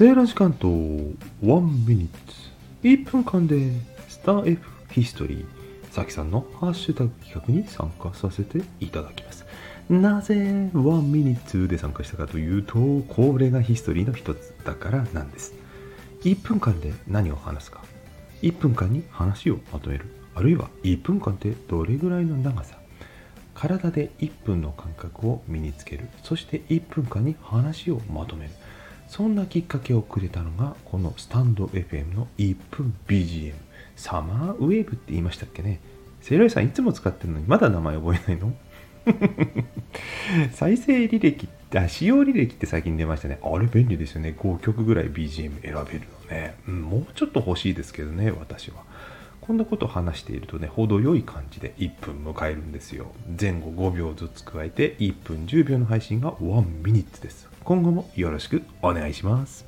セーラー時間と1ミニッツ。1分間でスター F ヒストリーさきさんのハッシュタグ企画に参加させていただきます。なぜ1ミニッツで参加したかというとこれがヒストリーの一つだからなんです。1分間で何を話すか。1分間に話をまとめる。あるいは1分間ってどれぐらいの長さ。体で1分の感覚を身につける。そして1分間に話をまとめる。そんなきっかけをくれたのがこのスタンド FM の1分 BGM サマーウェーブって言いましたっけね。セイロイさんいつも使ってるのにまだ名前覚えないの？再生履歴あ使用履歴って最近出ましたね。あれ便利ですよね。5曲ぐらい BGM 選べるのね、うん、もうちょっと欲しいですけどね私は。こんなことを話しているとね程よい感じで1分迎えるんですよ。前後5秒ずつ加えて1分10秒の配信が1ミニッツです。今後もよろしくお願いします。